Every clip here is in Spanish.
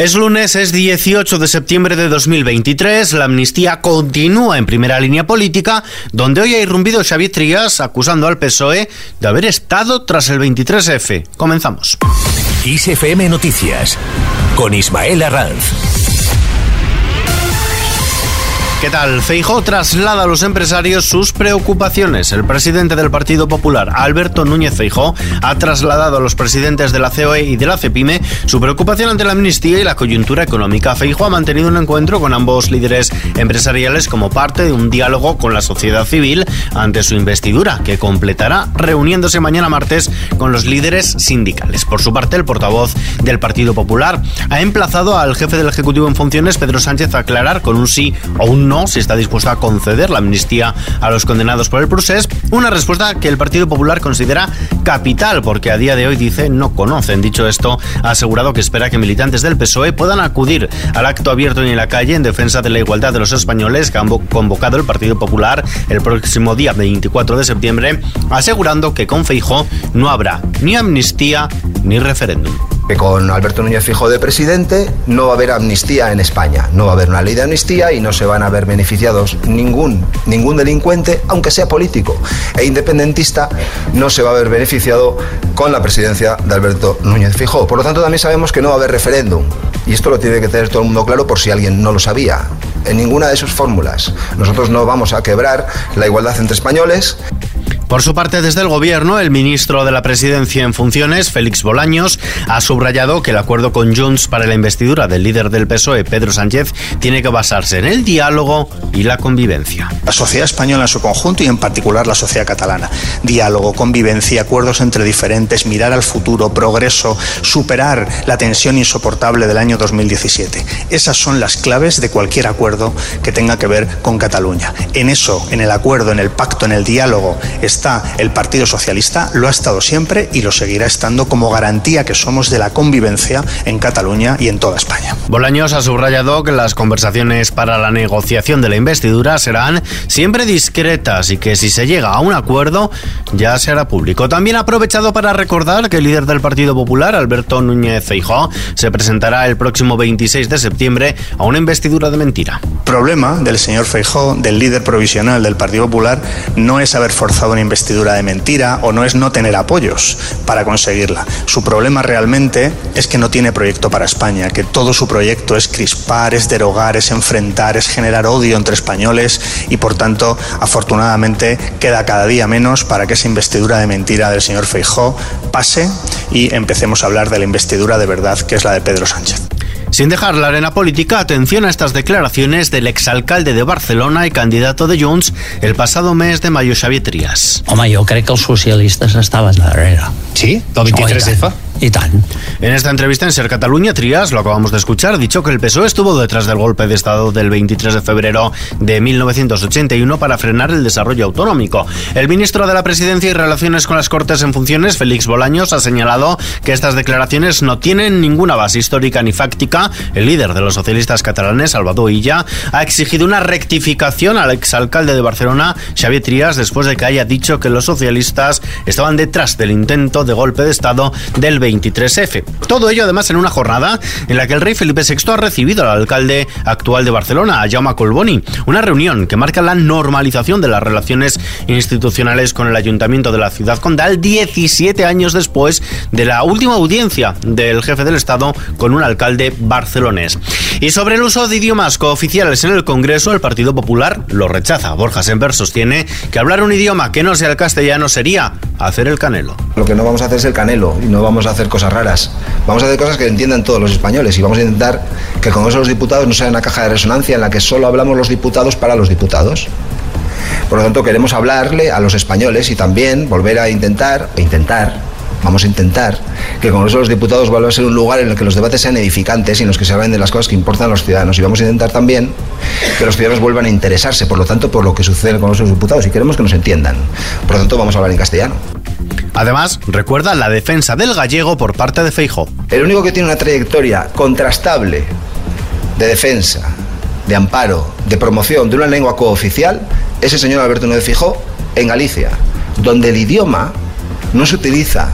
Es lunes, es 18 de septiembre de 2023. La amnistía continúa en primera línea política, donde hoy ha irrumpido Xavier Trías acusando al PSOE de haber estado tras el 23F. Comenzamos. Noticias con Ismael Arranz. ¿Qué tal? Feijóo traslada a los empresarios sus preocupaciones. El presidente del Partido Popular, Alberto Núñez Feijóo, ha trasladado a los presidentes de la COE y de la CEPIME su preocupación ante la amnistía y la coyuntura económica. Feijóo ha mantenido un encuentro con ambos líderes empresariales como parte de un diálogo con la sociedad civil ante su investidura, que completará reuniéndose mañana martes con los líderes sindicales. Por su parte, el portavoz del Partido Popular ha emplazado al jefe del Ejecutivo en funciones, Pedro Sánchez, a aclarar con un sí o un no si está dispuesto a conceder la amnistía a los condenados por el procés, una respuesta que el Partido Popular considera capital, porque a día de hoy dice no conocen. Dicho esto, ha asegurado que espera que militantes del PSOE puedan acudir al acto abierto en la calle en defensa de la igualdad de los españoles que han convocado el Partido Popular el próximo día 24 de septiembre, asegurando que con Feijó no habrá ni amnistía ni referéndum que con Alberto Núñez Fijo de presidente no va a haber amnistía en España, no va a haber una ley de amnistía y no se van a ver beneficiados ningún, ningún delincuente, aunque sea político e independentista, no se va a ver beneficiado con la presidencia de Alberto Núñez Fijo. Por lo tanto, también sabemos que no va a haber referéndum. Y esto lo tiene que tener todo el mundo claro por si alguien no lo sabía. En ninguna de sus fórmulas. Nosotros no vamos a quebrar la igualdad entre españoles. Por su parte, desde el Gobierno, el ministro de la Presidencia en funciones, Félix Bolaños, ha subrayado que el acuerdo con Junts para la investidura del líder del PSOE, Pedro Sánchez, tiene que basarse en el diálogo y la convivencia. La sociedad española en su conjunto y en particular la sociedad catalana. Diálogo, convivencia, acuerdos entre diferentes, mirar al futuro, progreso, superar la tensión insoportable del año 2017. Esas son las claves de cualquier acuerdo que tenga que ver con Cataluña. En eso, en el acuerdo, en el pacto, en el diálogo, está el Partido Socialista, lo ha estado siempre y lo seguirá estando como garantía que somos de la convivencia en Cataluña y en toda España. Bolaños ha subrayado que las conversaciones para la negociación de la investidura serán siempre discretas y que si se llega a un acuerdo ya será público. También ha aprovechado para recordar que el líder del Partido Popular, Alberto Núñez Feijóo, se presentará el próximo 26 de septiembre a una investidura de mentira. Problema del señor Feijóo, del líder provisional del Partido Popular, no es haber forzado una investidura de mentira o no es no tener apoyos para conseguirla. Su problema realmente es que no tiene proyecto para España, que todo su proyecto es crispar, es derogar, es enfrentar, es generar odio entre españoles y por tanto, afortunadamente, queda cada día menos para que esa investidura de mentira del señor Feijó pase y empecemos a hablar de la investidura de verdad que es la de Pedro Sánchez. Sin dejar la arena política, atención a estas declaraciones del exalcalde de Barcelona y candidato de Junts el pasado mes de mayo, Xavier Trias. Home, jo crec que els socialistes estaven darrere. Sí? Del 23F? Y tan. En esta entrevista en Ser Cataluña, Trias, lo acabamos de escuchar, ha dicho que el PSOE estuvo detrás del golpe de Estado del 23 de febrero de 1981 para frenar el desarrollo autonómico. El ministro de la Presidencia y Relaciones con las Cortes en funciones, Félix Bolaños, ha señalado que estas declaraciones no tienen ninguna base histórica ni fáctica. El líder de los socialistas catalanes, Salvador Illa, ha exigido una rectificación al exalcalde de Barcelona, Xavier Trias, después de que haya dicho que los socialistas estaban detrás del intento de golpe de Estado del 23 23F. Todo ello además en una jornada en la que el rey Felipe VI ha recibido al alcalde actual de Barcelona, Jaume Colboni, una reunión que marca la normalización de las relaciones institucionales con el ayuntamiento de la ciudad condal 17 años después de la última audiencia del jefe del Estado con un alcalde barcelonés. Y sobre el uso de idiomas cooficiales en el Congreso, el Partido Popular lo rechaza. Borja Semper sostiene que hablar un idioma que no sea el castellano sería hacer el canelo. Lo que no vamos a hacer es el canelo y no vamos a hacer cosas raras. Vamos a hacer cosas que entiendan todos los españoles y vamos a intentar que el Congreso de los Diputados no sea una caja de resonancia en la que solo hablamos los diputados para los diputados. Por lo tanto, queremos hablarle a los españoles y también volver a intentar, intentar, vamos a intentar que el Congreso de los Diputados vuelva a ser un lugar en el que los debates sean edificantes y en los que se hablen de las cosas que importan a los ciudadanos. Y vamos a intentar también que los ciudadanos vuelvan a interesarse, por lo tanto, por lo que sucede en el Congreso de los Diputados y queremos que nos entiendan. Por lo tanto, vamos a hablar en castellano. Además, recuerda la defensa del gallego por parte de Feijo. El único que tiene una trayectoria contrastable de defensa, de amparo, de promoción de una lengua cooficial es el señor Alberto Núñez Feijóo en Galicia, donde el idioma no se utiliza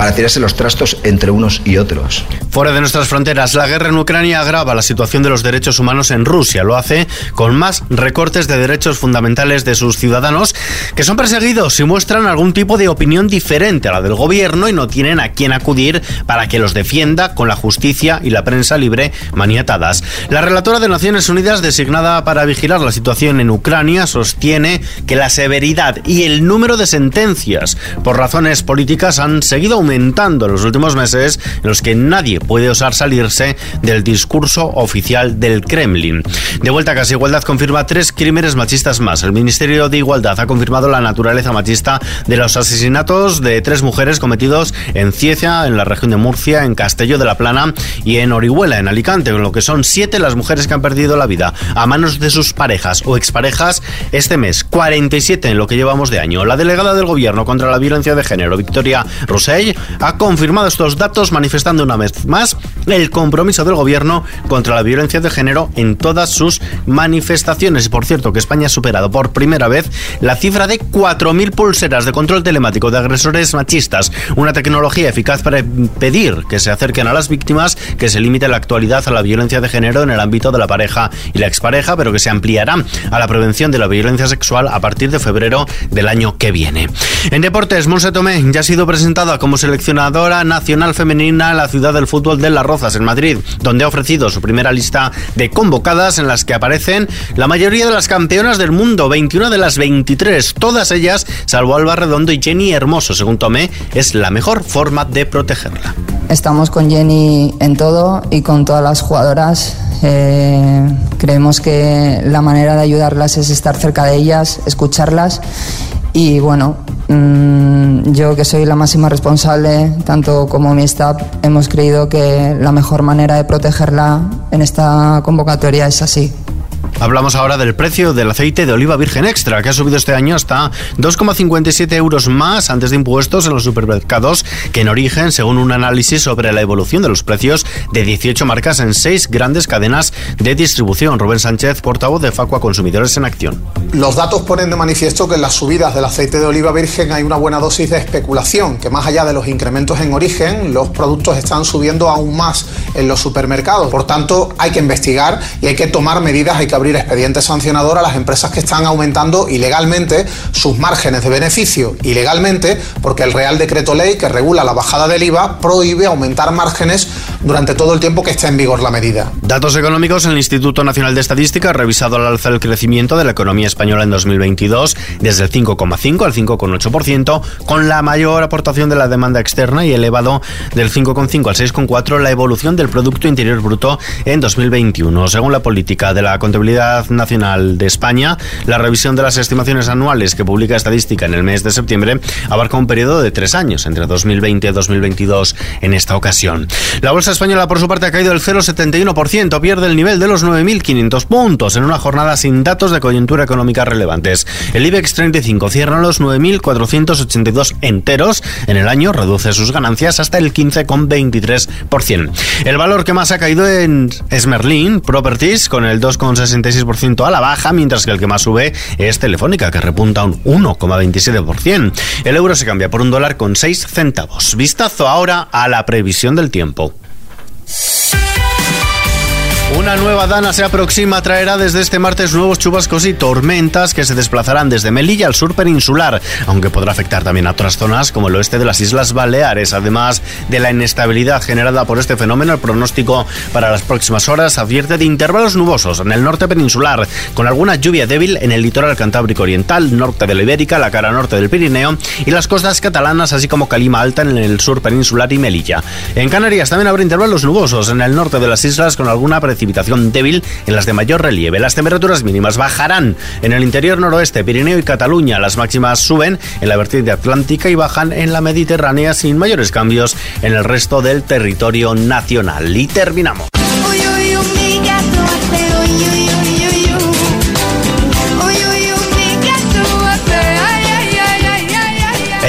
para tirarse los trastos entre unos y otros. Fuera de nuestras fronteras, la guerra en Ucrania agrava la situación de los derechos humanos en Rusia. Lo hace con más recortes de derechos fundamentales de sus ciudadanos, que son perseguidos si muestran algún tipo de opinión diferente a la del gobierno y no tienen a quién acudir para que los defienda con la justicia y la prensa libre maniatadas. La relatora de Naciones Unidas designada para vigilar la situación en Ucrania sostiene que la severidad y el número de sentencias por razones políticas han seguido aumentando en los últimos meses en los que nadie puede osar salirse del discurso oficial del Kremlin. De vuelta a Casa Igualdad confirma tres crímenes machistas más. El Ministerio de Igualdad ha confirmado la naturaleza machista de los asesinatos de tres mujeres cometidos en Cieza, en la región de Murcia, en Castelló de la Plana y en Orihuela, en Alicante, con lo que son siete las mujeres que han perdido la vida a manos de sus parejas o exparejas este mes. 47 en lo que llevamos de año. La delegada del Gobierno contra la violencia de género, Victoria Rosell, ha confirmado estos datos manifestando una vez más el compromiso del gobierno contra la violencia de género en todas sus manifestaciones. Por cierto, que España ha superado por primera vez la cifra de 4.000 pulseras de control telemático de agresores machistas, una tecnología eficaz para impedir que se acerquen a las víctimas, que se limite la actualidad a la violencia de género en el ámbito de la pareja y la expareja, pero que se ampliará a la prevención de la violencia sexual a partir de febrero del año que viene. En deportes, Monse Tomé ya ha sido presentada como seleccionadora nacional femenina en la ciudad del fútbol de Las En Madrid, donde ha ofrecido su primera lista de convocadas en las que aparecen la mayoría de las campeonas del mundo, 21 de las 23, todas ellas, salvo Alba Redondo y Jenny Hermoso, según Tomé, es la mejor forma de protegerla. Estamos con Jenny en todo y con todas las jugadoras. Eh, creemos que la manera de ayudarlas es estar cerca de ellas, escucharlas y bueno, mmm, yo que soy la máxima responsable, tanto como mi staff, hemos creído que la mejor manera de protegerla en esta convocatoria es así. Hablamos ahora del precio del aceite de oliva virgen extra, que ha subido este año hasta 2,57 euros más antes de impuestos en los supermercados que en origen, según un análisis sobre la evolución de los precios de 18 marcas en 6 grandes cadenas de distribución. Rubén Sánchez, portavoz de Facua Consumidores en Acción. Los datos ponen de manifiesto que en las subidas del aceite de oliva virgen hay una buena dosis de especulación, que más allá de los incrementos en origen, los productos están subiendo aún más en los supermercados. Por tanto, hay que investigar y hay que tomar medidas, hay que abrir expediente sancionador a las empresas que están aumentando ilegalmente sus márgenes de beneficio. Ilegalmente, porque el Real Decreto Ley que regula la bajada del IVA prohíbe aumentar márgenes durante todo el tiempo que esté en vigor la medida. Datos económicos. El Instituto Nacional de Estadística ha revisado al alza el crecimiento de la economía española en 2022 desde el 5,5 al 5,8%, con la mayor aportación de la demanda externa y elevado del 5,5 al 6,4 la evolución del Producto Interior Bruto en 2021. Según la política de la contabilidad nacional de España, la revisión de las estimaciones anuales que publica Estadística en el mes de septiembre abarca un periodo de tres años, entre 2020 y 2022 en esta ocasión. La bolsa española, por su parte, ha caído el 0,71%, pierde el nivel de los 9.500 puntos en una jornada sin datos de coyuntura económica relevantes. El IBEX 35 cierra los 9.482 enteros. En el año reduce sus ganancias hasta el 15,23%. El valor que más ha caído en es Merlin Properties, con el 2,66% a la baja, mientras que el que más sube es Telefónica, que repunta un 1,27%. El euro se cambia por un dólar con 6 centavos. Vistazo ahora a la previsión del tiempo. Una nueva dana se aproxima, traerá desde este martes nuevos chubascos y tormentas que se desplazarán desde Melilla al sur peninsular, aunque podrá afectar también a otras zonas como el oeste de las Islas Baleares. Además de la inestabilidad generada por este fenómeno, el pronóstico para las próximas horas advierte de intervalos nubosos en el norte peninsular, con alguna lluvia débil en el litoral cantábrico oriental, norte de la Ibérica, la cara norte del Pirineo y las costas catalanas, así como Calima Alta en el sur peninsular y Melilla. En Canarias también habrá intervalos nubosos en el norte de las islas con alguna precipitación débil en las de mayor relieve. Las temperaturas mínimas bajarán en el interior noroeste, Pirineo y Cataluña. Las máximas suben en la vertiente atlántica y bajan en la Mediterránea sin mayores cambios en el resto del territorio nacional. Y terminamos.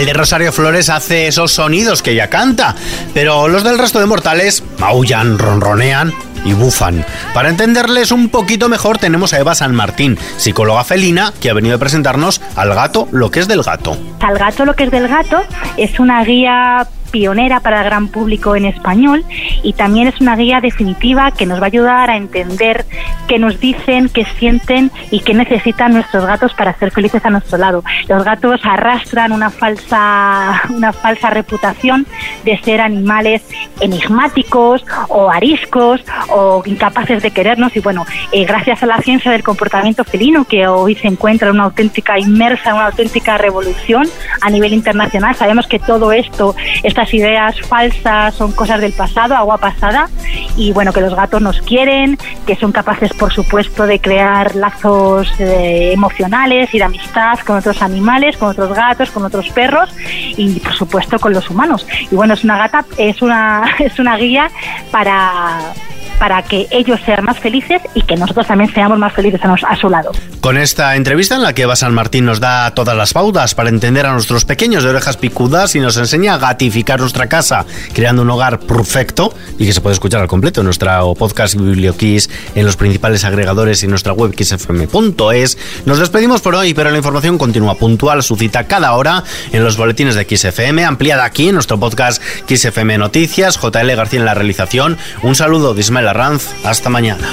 El de Rosario Flores hace esos sonidos que ya canta, pero los del resto de mortales maullan, ronronean y bufan. Para entenderles un poquito mejor tenemos a Eva San Martín, psicóloga felina, que ha venido a presentarnos al gato lo que es del gato. Al gato lo que es del gato es una guía pionera para el gran público en español y también es una guía definitiva que nos va a ayudar a entender qué nos dicen, qué sienten y qué necesitan nuestros gatos para ser felices a nuestro lado. Los gatos arrastran una falsa, una falsa reputación de ser animales enigmáticos o ariscos o incapaces de querernos y bueno, eh, gracias a la ciencia del comportamiento felino que hoy se encuentra en una auténtica inmersa, una auténtica revolución a nivel internacional, sabemos que todo esto, estas ideas falsas son cosas del pasado, agua pasada y bueno, que los gatos nos quieren, que son capaces por supuesto de crear lazos eh, emocionales y de amistad con otros animales, con otros gatos, con otros perros y por supuesto con los humanos. Y bueno, es una gata, es una, es una guía para para que ellos sean más felices y que nosotros también seamos más felices a, su lado. Con esta entrevista en la que Eva San Martín nos da todas las pautas para entender a nuestros pequeños de orejas picudas y nos enseña a gatificar nuestra casa, creando un hogar perfecto y que se puede escuchar al completo en nuestro podcast BiblioKiss en los principales agregadores y en nuestra web kissfm.es. Nos despedimos por hoy, pero la información continúa puntual, su cita cada hora en los boletines de XFM, ampliada aquí en nuestro podcast XFM Noticias, JL García en la realización. Un saludo de Ismael Hasta mañana.